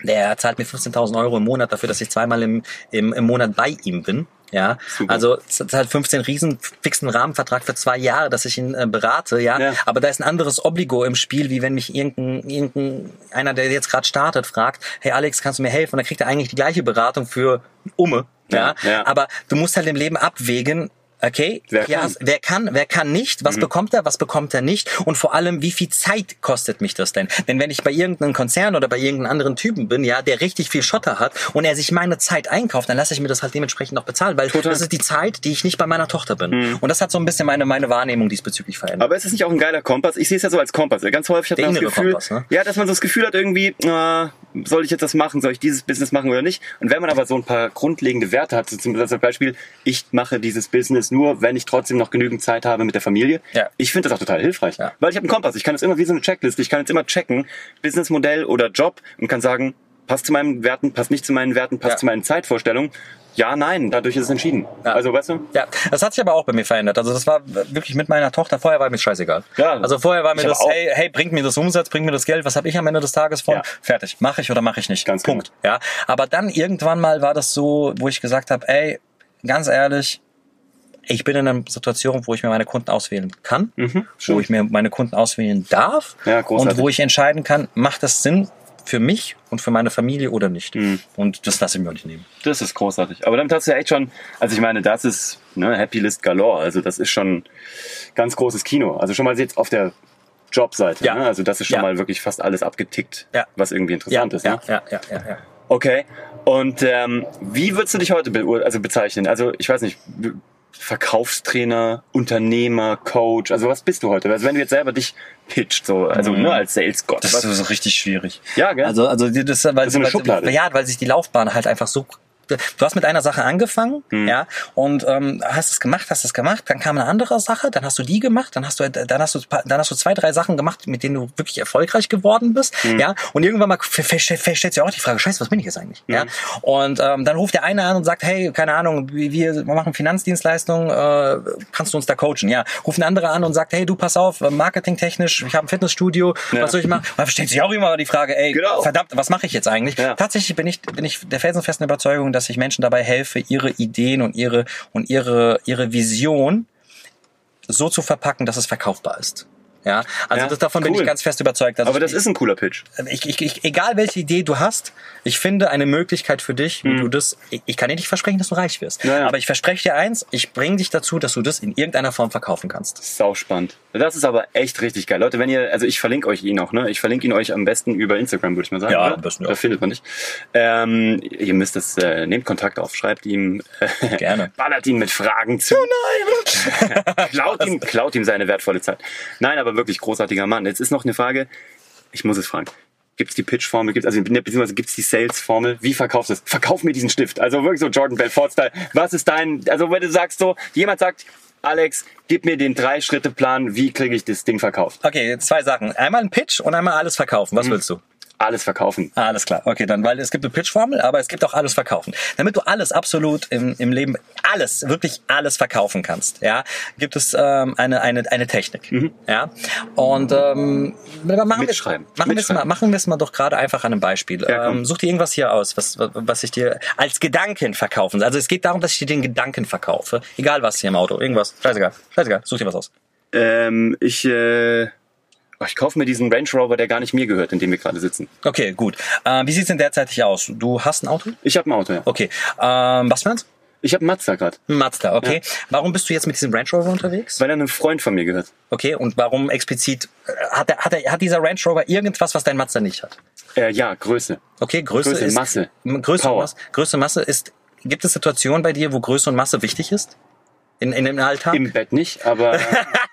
der zahlt mir 15.000 Euro im Monat dafür, dass ich zweimal im, im, im Monat bei ihm bin. Ja, Super. also es zahlt 15 riesen fixen Rahmenvertrag für zwei Jahre, dass ich ihn äh, berate, ja? Ja. Aber da ist ein anderes Obligo im Spiel, wie wenn mich irgendein, irgendein einer, der jetzt gerade startet, fragt, hey Alex, kannst du mir helfen? Und dann kriegt er eigentlich die gleiche Beratung für Umme, ja. Ja, ja. Aber du musst halt im Leben abwägen, Okay, Wer kann? hast- wer kann, wer kann nicht, was bekommt er, was bekommt er nicht und vor allem, wie viel Zeit kostet mich das denn? Denn wenn ich bei irgendeinem Konzern oder bei irgendeinem anderen Typen bin, ja, der richtig viel Schotter hat und er sich meine Zeit einkauft, dann lasse ich mir das halt dementsprechend auch bezahlen, weil Total. das ist die Zeit, die ich nicht bei meiner Tochter bin. Und das hat so ein bisschen meine, meine Wahrnehmung diesbezüglich verändert. Aber ist es nicht auch ein geiler Kompass? Ich sehe es ja so als Kompass. Ganz häufig hat Der man das Gefühl, Kompass, ne? ja, dass man so das Gefühl hat irgendwie, äh, soll ich jetzt das machen, soll ich dieses Business machen oder nicht? Und wenn man aber so ein paar grundlegende Werte hat, so zum Beispiel, ich mache dieses Business nur, wenn ich trotzdem noch genügend Zeit habe mit der Familie. Ja. Ich finde das auch total hilfreich, Ja. weil ich habe einen Kompass. Ich kann es immer wie so eine Checkliste. Ich kann jetzt immer checken, Businessmodell oder Job und kann sagen, passt zu meinen Werten, passt nicht zu meinen Werten, passt Ja. zu meinen Zeitvorstellungen. Ja, nein, dadurch ist es entschieden. Ja. Also, weißt du? Ja, das hat sich aber auch bei mir verändert. Also das war wirklich mit meiner Tochter. Vorher war mir scheißegal. Ja, also vorher war mir das, hey, hey, bringt mir das Umsatz, bringt mir das Geld, was habe ich am Ende des Tages von? Ja. Fertig. Mache ich oder mache ich nicht. Ganz Punkt. Ja. Aber dann irgendwann mal war das so, wo ich gesagt habe, ey, ganz ehrlich, ich bin in einer Situation, wo ich mir meine Kunden auswählen kann, wo ich mir meine Kunden auswählen darf Mhm, Ja, und wo ich entscheiden kann, macht das Sinn für mich und für meine Familie oder nicht. Mhm. Und das lasse ich mir auch nicht nehmen. Das ist großartig. Aber damit hast du ja echt schon, also ich meine, das ist ne, Happy List Galore. Also das ist schon ganz großes Kino. Also schon mal jetzt auf der Jobseite. Ja. Ne? Also das ist schon Ja. mal wirklich fast alles abgetickt, Ja. was irgendwie interessant ist. ja, Ne? ja, ja, ja, ja. Okay. Und ähm, wie würdest du dich heute be also bezeichnen? Also ich weiß nicht, Verkaufstrainer, Unternehmer, Coach. Also was bist du heute? Also wenn du jetzt selber dich pitcht, so also ne, als Sales Gott. Mhm. Das was- ist so richtig schwierig. Ja, gell? Also, also das, weil, ist so eine weil, Schublade. ja, weil sich die Laufbahn halt einfach so Du hast mit einer Sache angefangen, Mhm. ja, und ähm, hast es gemacht, hast es gemacht, dann kam eine andere Sache, dann hast du die gemacht, dann hast du, dann hast du, dann hast du zwei, drei Sachen gemacht, mit denen du wirklich erfolgreich geworden bist, Mhm. ja, und irgendwann mal stellt sich auch die Frage, Scheiße, was bin ich jetzt eigentlich, ja, und ähm, dann ruft der eine an und sagt, hey, keine Ahnung, wir, wir machen Finanzdienstleistungen, äh, kannst du uns da coachen, ja, ruft ein anderer an und sagt, hey, du pass auf, äh, marketingtechnisch, ich habe ein Fitnessstudio, Ja. was soll ich machen? Und dann stellt sich auch immer die Frage, ey, Genau. verdammt, was mache ich jetzt eigentlich? Ja. Tatsächlich bin ich, bin ich der felsenfesten Überzeugung, dass ich Menschen dabei helfe, ihre Ideen und ihre, und ihre, ihre Vision so zu verpacken, dass es verkaufbar ist. Ja, also Ja, das, davon bin cool. ich ganz fest überzeugt. Also Aber das ich, ist ein cooler Pitch. ich, ich, ich, egal welche Idee du hast, ich finde eine Möglichkeit für dich, wie Mhm. du das, ich, ich kann dir nicht versprechen, dass du reich wirst. Ja, ja. Aber ich verspreche dir eins, ich bringe dich dazu, dass du das in irgendeiner Form verkaufen kannst. Sau spannend. Das ist aber echt richtig geil. Leute, wenn ihr, also ich verlinke euch ihn auch, ne? Ich verlinke ihn euch am besten über Instagram, würde ich mal sagen. Ja, oder? am besten, Da findet man nicht. Ähm, ihr müsst es, äh, nehmt Kontakt auf, schreibt ihm, äh, Gerne. ballert ihn mit Fragen zu. Oh nein! klaut, ihm, klaut ihm seine wertvolle Zeit. Nein, aber wirklich großartiger Mann. Jetzt ist noch eine Frage, ich muss es fragen. Gibt's die Pitch-Formel? Gibt's, also, ne, beziehungsweise gibt's die Sales-Formel? Wie verkaufst du es? Verkauf mir diesen Stift. Also wirklich so Jordan Belfort-Style. Was ist dein, also wenn du sagst so, jemand sagt, Alex, gib mir den Drei-Schritte-Plan, wie kriege ich das Ding verkauft? Okay, zwei Sachen. Einmal ein Pitch und einmal alles verkaufen. Was willst du? Alles verkaufen. Alles klar. Okay, dann, weil es gibt eine Pitch-Formel, aber es gibt auch alles verkaufen. Damit du alles absolut im, im Leben, alles, wirklich alles verkaufen kannst, ja, gibt es ähm, eine, eine, eine Technik. Ja. Und ähm, machen wir machen wir es mal, machen wir es mal doch gerade einfach an einem Beispiel. Ja, ähm, such dir irgendwas hier aus, was, was ich dir als Gedanken verkaufen. Also es geht darum, dass ich dir den Gedanken verkaufe. Egal was hier im Auto, irgendwas. Scheißegal. Scheißegal. Such dir was aus. Ähm, ich, äh, oh, ich kaufe mir diesen Range Rover, der gar nicht mir gehört, in dem wir gerade sitzen. Okay, gut. Ähm, wie sieht's denn derzeitig aus? Du hast ein Auto? Ich habe ein Auto, ja. Okay. Ähm, was für eins? Ich habe Mazda gerade, Mazda, okay. Warum bist du jetzt mit diesem Range Rover unterwegs? weil er einem Freund von mir gehört. Okay, und warum explizit äh, hat, er, hat, er, hat dieser Range Rover irgendwas, was dein Mazda nicht hat? Äh, ja, Größe. Okay, Größe, Größe, ist Masse, Größe, und Power. Masse, Größe, Masse ist. Gibt es Situationen bei dir, wo Größe und Masse wichtig ist? In, in dem Alltag? Im Bett nicht, aber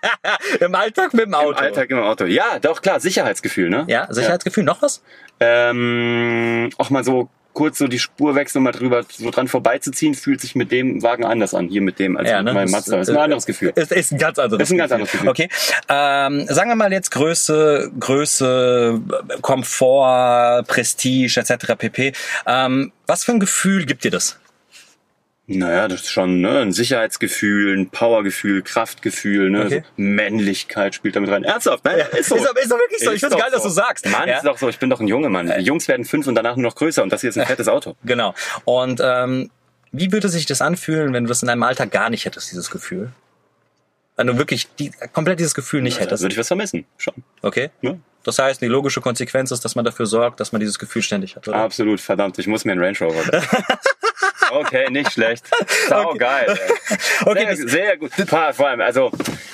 Im Alltag mit dem Auto. im Alltag im Auto. Ja, doch klar, Sicherheitsgefühl, ne? Ja, Sicherheitsgefühl. Noch was? Ähm, auch mal so kurz so die Spur wechseln, mal drüber so dran vorbeizuziehen, fühlt sich mit dem Wagen anders an, hier mit dem, als mit meinem Mazda. Das ist ein anderes Gefühl. Ist, ist ein ganz anderes Ist ein ganz anderes Gefühl. Okay. Ähm, sagen wir mal jetzt Größe, Größe, Komfort, Prestige etc. pp. Ähm, was für ein Gefühl gibt dir das? Naja, das ist schon ne, ein Sicherheitsgefühl, ein Powergefühl, Kraftgefühl, ne? Okay. so Männlichkeit spielt damit rein. Ernsthaft, ne? Ist doch- ist doch wirklich so. Ich find's geil, dass du sagst. Mann, Ja. ist doch so. Ich bin doch ein Junge Mann. Die Jungs werden fünf und danach nur noch größer und das hier ist ein fettes Auto. Genau. Und ähm, wie würde sich das anfühlen, wenn du das in deinem Alltag gar nicht hättest, dieses Gefühl? Wenn du wirklich die, komplett dieses Gefühl nicht Da hättest. würde ich was vermissen. Schon. Okay? Ja. Das heißt, die logische Konsequenz ist, dass man dafür sorgt, dass man dieses Gefühl ständig hat, oder? Absolut, verdammt, ich muss mir einen Range Rover. Okay, nicht schlecht. Sau geil. Ey. Okay, sehr, sehr gut. Vor allem, also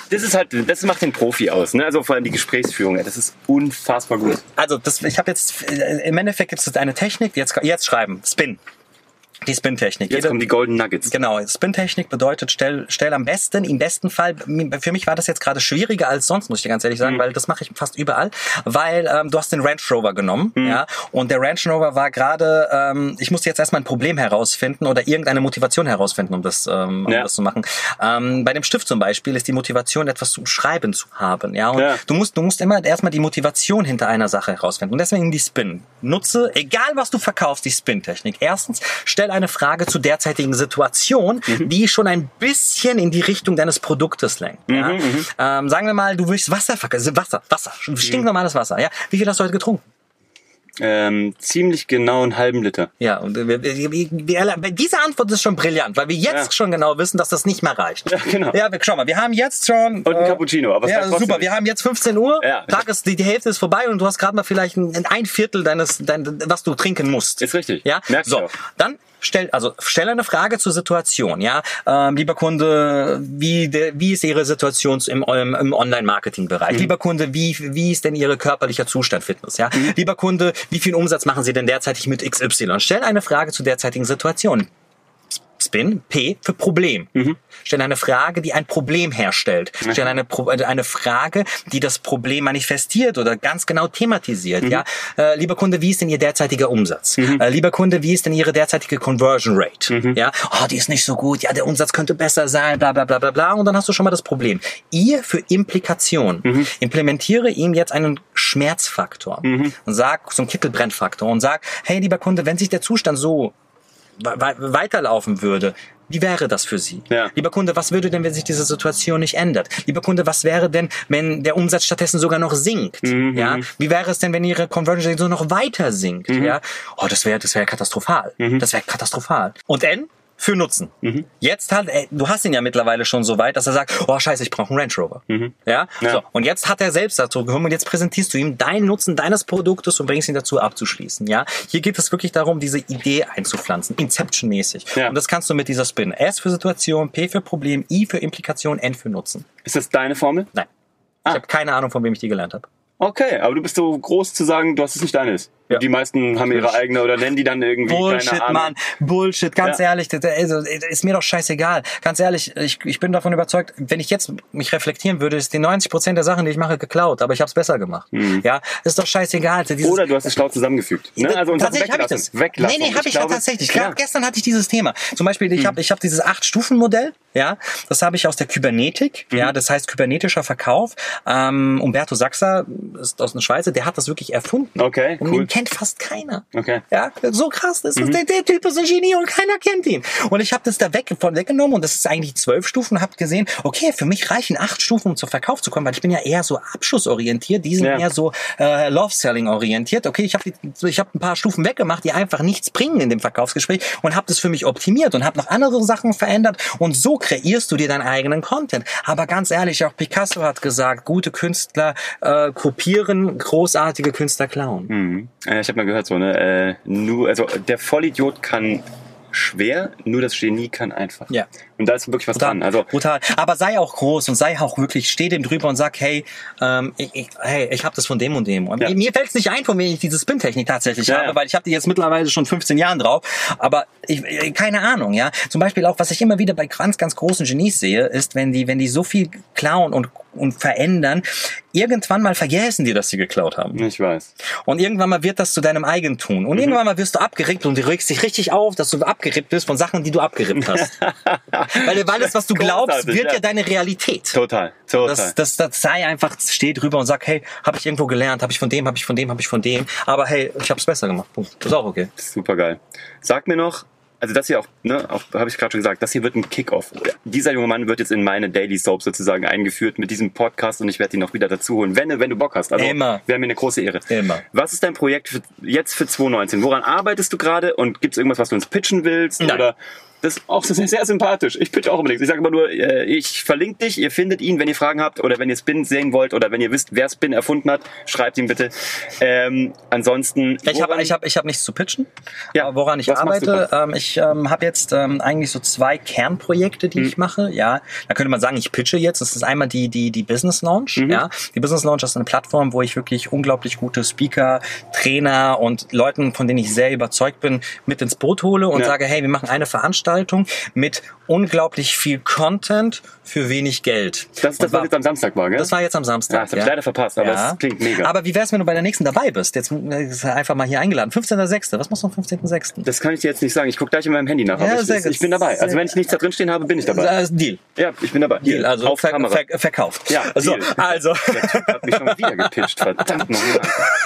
das ist halt, das macht den Profi aus. Ne? Also vor allem die Gesprächsführung. ey, Das ist unfassbar gut. Also, das, ich habe jetzt, im Endeffekt gibt es eine Technik, jetzt, jetzt schreiben, Spin. Die Spin-Technik. Jetzt Jeder- kommen die Golden Nuggets. Genau, Spin-Technik bedeutet, stell, stell am besten, im besten Fall, für mich war das jetzt gerade schwieriger als sonst, muss ich dir ganz ehrlich sagen, weil das mache ich fast überall, weil ähm, du hast den Range Rover genommen, ja, und der Range Rover war gerade, ähm, ich musste jetzt erstmal ein Problem herausfinden oder irgendeine Motivation herausfinden, um das, ähm, um Ja. das zu machen. Ähm, bei dem Stift zum Beispiel ist die Motivation, etwas zum Schreiben zu haben, ja, und Ja. du musst, du musst immer erstmal die Motivation hinter einer Sache herausfinden und deswegen die Spin. Nutze, egal was du verkaufst, die Spin-Technik. Erstens, stell eine Frage zur derzeitigen Situation, Mhm. die schon ein bisschen in die Richtung deines Produktes lenkt. Ja? Mhm, Ähm, sagen wir mal, du willst Wasser verkaufen. Wasser, Wasser, Mhm. stinknormales Wasser. Ja? Wie viel hast du heute getrunken? Ähm, ziemlich genau einen halben Liter. Ja, und wir, wir, wir, wir, diese Antwort ist schon brillant, weil wir jetzt Ja. schon genau wissen, dass das nicht mehr reicht. Ja, genau. Ja, wir, schau mal, wir haben jetzt schon... Und ein Cappuccino, aber ja, super, wir haben jetzt 15 Uhr, Ja. Tag ist, die, die Hälfte ist vorbei und du hast gerade mal vielleicht ein, ein Viertel deines, dein, was du trinken musst. Ist richtig. Ja, Merk ich so, dann stell, also stell eine Frage zur Situation, ja, ähm, lieber Kunde, wie, der, wie ist Ihre Situation im, im, im Online-Marketing-Bereich? Mhm. Lieber Kunde, wie, wie ist denn Ihr körperlicher Zustand, Fitness, ja? Mhm. Lieber Kunde, wie viel Umsatz machen Sie denn derzeitig mit XY? Stell eine Frage zur derzeitigen Situation. Spin, P für Problem. Mhm. Stell eine Frage, die ein Problem herstellt. Stell eine, Pro äh, eine Frage, die das Problem manifestiert oder ganz genau thematisiert. Mhm. Ja, äh, lieber Kunde, wie ist denn Ihr derzeitiger Umsatz? Äh, lieber Kunde, wie ist denn Ihre derzeitige Conversion Rate? Mhm. Ja, oh, die ist nicht so gut. Ja, der Umsatz könnte besser sein. Bla bla bla bla bla. Und dann hast du schon mal das Problem. I für Implikation. Mhm. Implementiere ihm jetzt einen Schmerzfaktor. Mhm. Und sag so einen Kittelbrennfaktor und sag, hey, lieber Kunde, wenn sich der Zustand so weiterlaufen würde, wie wäre das für Sie? Ja. Lieber Kunde, was würde denn, wenn sich diese Situation nicht ändert? Lieber Kunde, was wäre denn, wenn der Umsatz stattdessen sogar noch sinkt? Mhm, Ja, wie wäre es denn, wenn Ihre Conversion Rate so noch weiter sinkt? Mhm. Ja, oh, das wäre, das wäre katastrophal. Das wäre katastrophal. Und N für Nutzen. Mhm. Jetzt hat, ey, du hast ihn ja mittlerweile schon so weit, dass er sagt, oh scheiße, ich brauche einen Range Rover. Ja? Mhm. Ja. So. Und jetzt hat er selbst dazu gekommen und jetzt präsentierst du ihm deinen Nutzen deines Produktes und bringst ihn dazu abzuschließen. Ja? Hier geht es wirklich darum, diese Idee einzupflanzen, Inception-mäßig. Ja. Und das kannst du mit dieser Spin. S für Situation, P für Problem, I für Implikation, N für Nutzen. Ist das deine Formel? Nein. Ah. Ich habe keine Ahnung, von wem ich die gelernt habe. Okay, aber du bist so groß zu sagen, dass es nicht deine ist. Ja. Die meisten haben ihre eigene oder nennen die dann irgendwie, Bullshit. Mann. Bullshit, ganz Ja. ehrlich, das, also, ist mir doch scheißegal. Ganz ehrlich, ich, ich bin davon überzeugt, wenn ich jetzt mich reflektieren würde, ist die 90 Prozent der Sachen, die ich mache, geklaut, aber ich habe es besser gemacht. Ja, ist doch scheißegal. Dieses, Oder du hast es schlau zusammengefügt. Ne? Also uns tatsächlich habe ich das. Weglassen. Nee, nee, habe ich, ja glaube, tatsächlich. Ja. Gestern hatte ich dieses Thema. Zum Beispiel, ich habe ich hab dieses Acht-Stufen-Modell, ja, das habe ich aus der Kybernetik, Mhm. ja, das heißt kybernetischer Verkauf. Ähm, Umberto Sachser ist aus der Schweiz, der hat das wirklich erfunden. Okay, Und cool. Kennt fast keiner. Okay. Ja, so krass. Das ist, der, der Typ ist ein Genie und keiner kennt ihn. Und ich habe das da weg, von weggenommen und das ist eigentlich zwölf Stufen habe gesehen, okay, für mich reichen acht Stufen, um zu Verkauf zu kommen, weil ich bin ja eher so abschussorientiert, die sind Ja. eher so äh, Love-Selling orientiert. Okay, ich habe ich hab ein paar Stufen weggemacht, die einfach nichts bringen in dem Verkaufsgespräch und habe das für mich optimiert und habe noch andere Sachen verändert und so kreierst du dir deinen eigenen Content. Aber ganz ehrlich, auch Picasso hat gesagt, gute Künstler äh, kopieren, großartige Künstler klauen. Mhm. Äh, Ich habe mal gehört, so, ne, äh, nur, also der Vollidiot kann schwer, nur das Genie kann einfach. Ja. Und da ist wirklich was Brutal, dran. Also brutal. Aber sei auch groß und sei auch wirklich, steh dem drüber und sag, hey, ähm, ich, hey, ich habe das von dem und dem. Und Ja. Mir fällt es nicht ein, von wem ich diese Spin-Technik tatsächlich Ja, habe, ja. weil ich habe die jetzt mittlerweile schon 15 Jahren drauf. Aber ich, ich- keine Ahnung, ja. Zum Beispiel auch, was ich immer wieder bei ganz, ganz großen Genies sehe, ist, wenn die, wenn die so viel klauen und und verändern, irgendwann mal vergessen die, dass sie geklaut haben. ich weiß. Und irgendwann mal wird das zu deinem Eigentum. Mhm. Und irgendwann mal wirst du abgerippt und du regst dich richtig auf, dass du abgerippt bist von Sachen, die du abgerippt hast. weil, weil das, was du glaubst, wird ja. ja deine Realität. Total, total. Das, das, das sei einfach, steh drüber und sag, hey, habe ich irgendwo gelernt, habe ich von dem, habe ich von dem, habe ich von dem. Aber hey, ich habe es besser gemacht. Punkt. Das ist auch okay. Super geil. Sag mir noch, also das hier auch, ne, auch habe ich gerade schon gesagt, das hier wird ein Kickoff. Dieser junge Mann wird jetzt in meine Daily Soap sozusagen eingeführt mit diesem Podcast und ich werde ihn noch wieder dazu holen, wenn, wenn du Bock hast. Also Immer. wäre mir eine große Ehre. Immer. Was ist dein Projekt für, jetzt für 2019? Woran arbeitest du gerade und gibt es irgendwas, was du uns pitchen willst? Nein. Oder das ist auch sehr, sehr sympathisch. Ich pitch auch unbedingt. Ich sage immer nur, äh, ich verlinke dich, ihr findet ihn, wenn ihr Fragen habt oder wenn ihr Spin sehen wollt oder wenn ihr wisst, wer Spin erfunden hat, schreibt ihn bitte. Ähm, ansonsten. Ich habe ich hab, ich hab nichts zu pitchen, Ja, woran ich arbeite. Ähm, ich ähm, habe jetzt ähm, eigentlich so zwei Kernprojekte, die ich mache. Ja, da könnte man sagen, ich pitche jetzt. Das ist einmal die die die Business Launch. Mhm. Ja, die Business Launch ist eine Plattform, wo ich wirklich unglaublich gute Speaker, Trainer und Leuten, von denen ich sehr überzeugt bin, mit ins Boot hole und Ja. sage, hey, wir machen eine Veranstaltung mit unglaublich viel Content für wenig Geld. Das das, was jetzt am Samstag war, gell? das war jetzt am Samstag. Ja, das hab ich leider verpasst, aber es klingt mega. Aber wie wär's, wenn du bei der nächsten dabei bist? Jetzt äh, ist einfach mal hier eingeladen. 15.06. Was machst du am 15.06.? Das kann ich dir jetzt nicht sagen. Ich gucke gleich in meinem Handy nach. Ja, aber ich, ich bin dabei. Also wenn ich nichts da drin stehen habe, bin ich dabei. Äh, Deal. Ja, ich bin dabei. Deal, also auf ver Kamera. ver verkauft. Ja, so, Deal. also, Der Typ hat mich schon wieder gepitcht. Verdammt nochmal.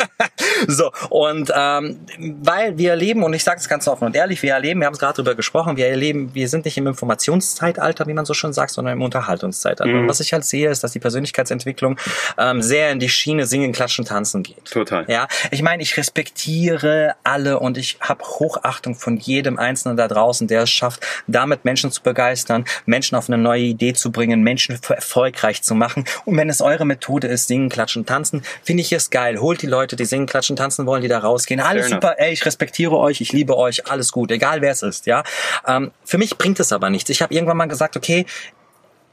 so und ähm, weil wir erleben und ich sage es ganz offen und ehrlich, wir erleben, wir haben es gerade drüber gesprochen, wir erleben, wir sind nicht im Informationszeitalter, wie man so schon sagt, sondern im Unterhaltungszeitalter. Mhm. Und was ich halt sehe, ist, dass die Persönlichkeitsentwicklung ähm, sehr in die Schiene Singen, Klatschen, Tanzen geht. Total. Ja, ich meine, ich respektiere alle und ich habe Hochachtung von jedem Einzelnen da draußen, der es schafft, damit Menschen zu begeistern, Menschen auf eine neue Idee zu bringen, Menschen erfolgreich zu machen. Und wenn es eure Methode ist, singen, klatschen, tanzen, finde ich es geil. Holt die Leute, die singen, klatschen, tanzen wollen, die da rausgehen. Alles Fair super, ey, ich respektiere euch, ich liebe euch, alles gut, egal wer es ist, ja. Ähm, für mich bringt es aber nichts. Ich habe irgendwann mal gesagt, okay,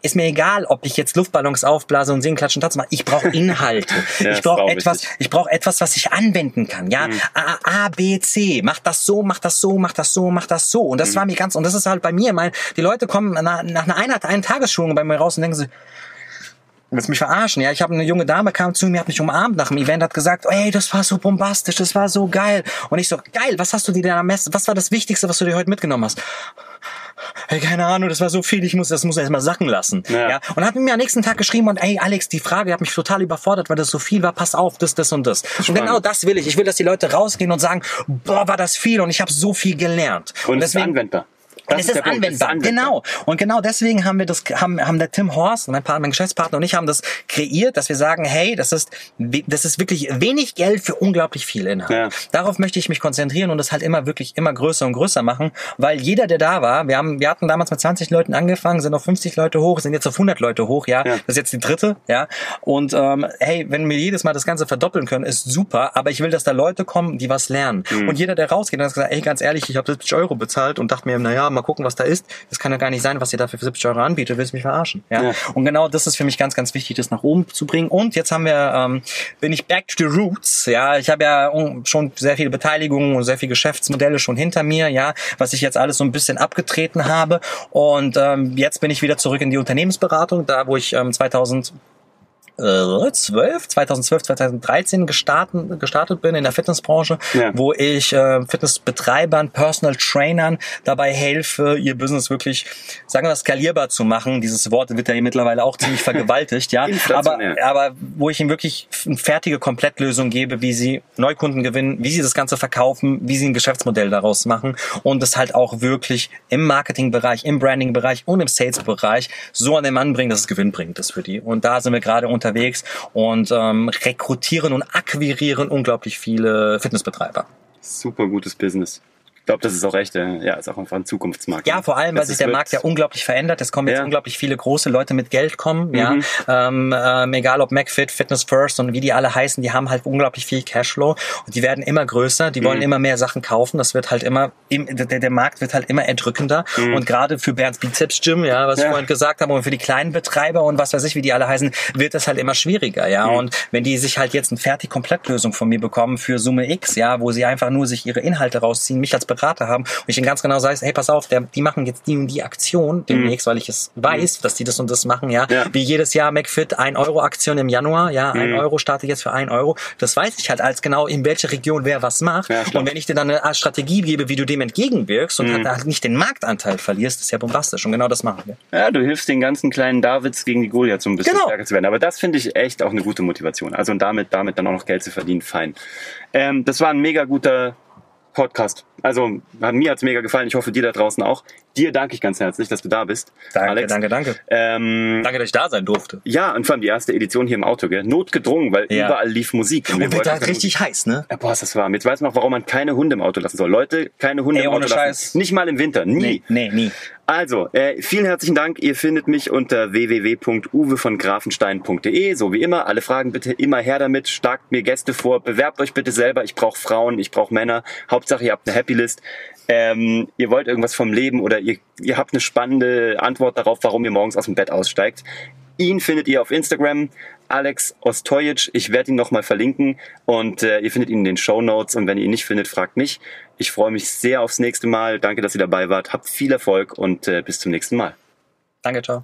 ist mir egal, ob ich jetzt Luftballons aufblase und singen, klatschen, tanzen mache. Ich brauche Inhalte. Ja, ich brauche etwas, wichtig. ich brauche etwas, was ich anwenden kann. Ja, A, A, B, C. Mach das so, mach das so, mach das so, mach das so. Und das war mir ganz, und das ist halt bei mir, mein, die Leute kommen nach, nach einer Einheit, einen Tagesschulung bei mir raus und denken sie, Willst mich verarschen, ja? Ich habe eine junge Dame kam zu mir, hat mich umarmt nach dem Event, hat gesagt, ey, das war so bombastisch, das war so geil. Und ich so, geil, was hast du dir denn am besten, was war das Wichtigste, was du dir heute mitgenommen hast? Hey, keine Ahnung, das war so viel, ich muss, das muss erst mal sacken lassen. Ja. Ja. Und hat mir am nächsten Tag geschrieben und ey, Alex, die Frage hat mich total überfordert, weil das so viel war, pass auf, das, das und das. Und Spannend. genau das will ich. Ich will, dass die Leute rausgehen und sagen, boah, war das viel und ich habe so viel gelernt. Und es ist anwendbar. Das es ist, Punkt, ist anwendbar. Genau. Und genau deswegen haben wir das, haben, haben der Tim Horst, mein, Partner, mein Geschäftspartner und ich haben das kreiert, dass wir sagen, hey, das ist, das ist wirklich wenig Geld für unglaublich viel Inhalt. Ja. Darauf möchte ich mich konzentrieren und das halt immer wirklich immer größer und größer machen, weil jeder, der da war, wir haben, wir hatten damals mit 20 Leuten angefangen, sind auf 50 Leute hoch, sind jetzt auf 100 Leute hoch, ja. Ja. Das ist jetzt die dritte, ja. Und, ähm, hey, wenn wir jedes Mal das Ganze verdoppeln können, ist super, aber ich will, dass da Leute kommen, die was lernen. Mhm. Und jeder, der rausgeht, hat gesagt, ey, ganz ehrlich, ich habe 70 Euro bezahlt und dachte mir, na ja, mal gucken, was da ist. Das kann ja gar nicht sein, was ihr dafür für 70 Euro anbietet. Willst mich verarschen. Ja? Ja. Und genau das ist für mich ganz, ganz wichtig, das nach oben zu bringen. Und jetzt haben wir, ähm, bin ich back to the roots. Ja, ich habe ja schon sehr viele Beteiligungen und sehr viele Geschäftsmodelle schon hinter mir. Ja, was ich jetzt alles so ein bisschen abgetreten habe. Und ähm, jetzt bin ich wieder zurück in die Unternehmensberatung, da wo ich ähm, 2000 äh, 12, 2012, 2013 gestartet, gestartet bin in der Fitnessbranche, Ja. wo ich äh, Fitnessbetreibern, Personal Trainern dabei helfe, ihr Business wirklich, sagen wir mal, skalierbar zu machen. Dieses Wort wird ja hier mittlerweile auch ziemlich vergewaltigt, ja. Aber, aber wo ich ihnen wirklich eine fertige Komplettlösung gebe, wie sie Neukunden gewinnen, wie sie das Ganze verkaufen, wie sie ein Geschäftsmodell daraus machen und das halt auch wirklich im Marketingbereich, im Brandingbereich und im Salesbereich so an den Mann bringen, dass es gewinnbringend ist für die. Und da sind wir gerade unterwegs und ähm, rekrutieren und akquirieren unglaublich viele Fitnessbetreiber. Super gutes Business. Ich glaube, das ist auch echt, äh, ja, ist auch einfach ein Zukunftsmarkt. Ja, vor allem, weil Das sich der Markt ja unglaublich verändert. Es kommen jetzt Ja. unglaublich viele große Leute mit Geld kommen, ja. Mhm. Ähm, ähm, egal ob McFit, Fitness First und wie die alle heißen, die haben halt unglaublich viel Cashflow und die werden immer größer, die Mhm. wollen immer mehr Sachen kaufen. Das wird halt immer, im, der, der Markt wird halt immer erdrückender. Und gerade für Bernds Bizeps Gym, ja, was ich Mhm. Ja. vorhin gesagt habe, und für die kleinen Betreiber und was weiß ich, wie die alle heißen, wird das halt immer schwieriger, ja. Mhm. Und wenn die sich halt jetzt eine fertig Komplettlösung von mir bekommen für Summe X, ja, wo sie einfach nur sich ihre Inhalte rausziehen, mich als Berater haben und ich ihnen ganz genau sage, hey, pass auf, der, die machen jetzt die und die Aktion demnächst, weil ich es weiß, dass die das und das machen, ja. Mhm. Ja. Wie jedes Jahr McFit 1 Euro Aktion im Januar, ja, Mhm. Euro startet jetzt für 1 Euro. Das weiß ich halt als genau, in welcher Region wer was macht. Ja, und wenn ich dir dann eine Strategie gebe, wie du dem entgegenwirkst Mhm. und halt nicht den Marktanteil verlierst, ist ja bombastisch. Und genau das machen wir. Ja, du hilfst den ganzen kleinen Davids gegen die Goliath so ein bisschen Genau. stärker zu werden. Aber das finde ich echt auch eine gute Motivation. Also und damit, damit dann auch noch Geld zu verdienen, fein. Ähm, das war ein mega guter Podcast. Also hat- mir hat's mega gefallen. Ich hoffe, dir da draußen auch. Dir danke ich ganz herzlich, dass du da bist. Danke, Alex. danke, danke. Ähm, Danke, dass ich da sein durfte. ja, und vor allem die erste Edition hier im Auto, gell? Notgedrungen, weil Ja. überall lief Musik. wir Und wird wollten da keine richtig heiß, ne? Ja, boah, ist das warm. Jetzt weiß man auch, warum man keine Hunde im Auto lassen soll. Leute, keine Hunde Ey, im Auto ohne lassen. Scheiß. Nicht mal im Winter. Nie. Nee, nee, nie. Also, äh, vielen herzlichen Dank. Ihr findet mich unter www.uwe-von-grafenstein.de. So wie immer. Alle Fragen bitte immer her damit. Schlagt mir Gäste vor. Bewerbt euch bitte selber. Ich brauche Frauen, ich brauche Männer. Hauptsache, ihr habt eine Happy List. Ähm, ihr wollt irgendwas vom Leben oder ihr, ihr habt eine spannende Antwort darauf, warum ihr morgens aus dem Bett aussteigt. Ihn findet ihr auf Instagram, Alex Ostojic. Ich werde ihn nochmal verlinken und äh, ihr findet ihn in den Show Notes. Und wenn ihr ihn nicht findet, fragt mich. Ich freue mich sehr aufs nächste Mal. Danke, dass ihr dabei wart. Habt viel Erfolg und äh, bis zum nächsten Mal. Danke, ciao.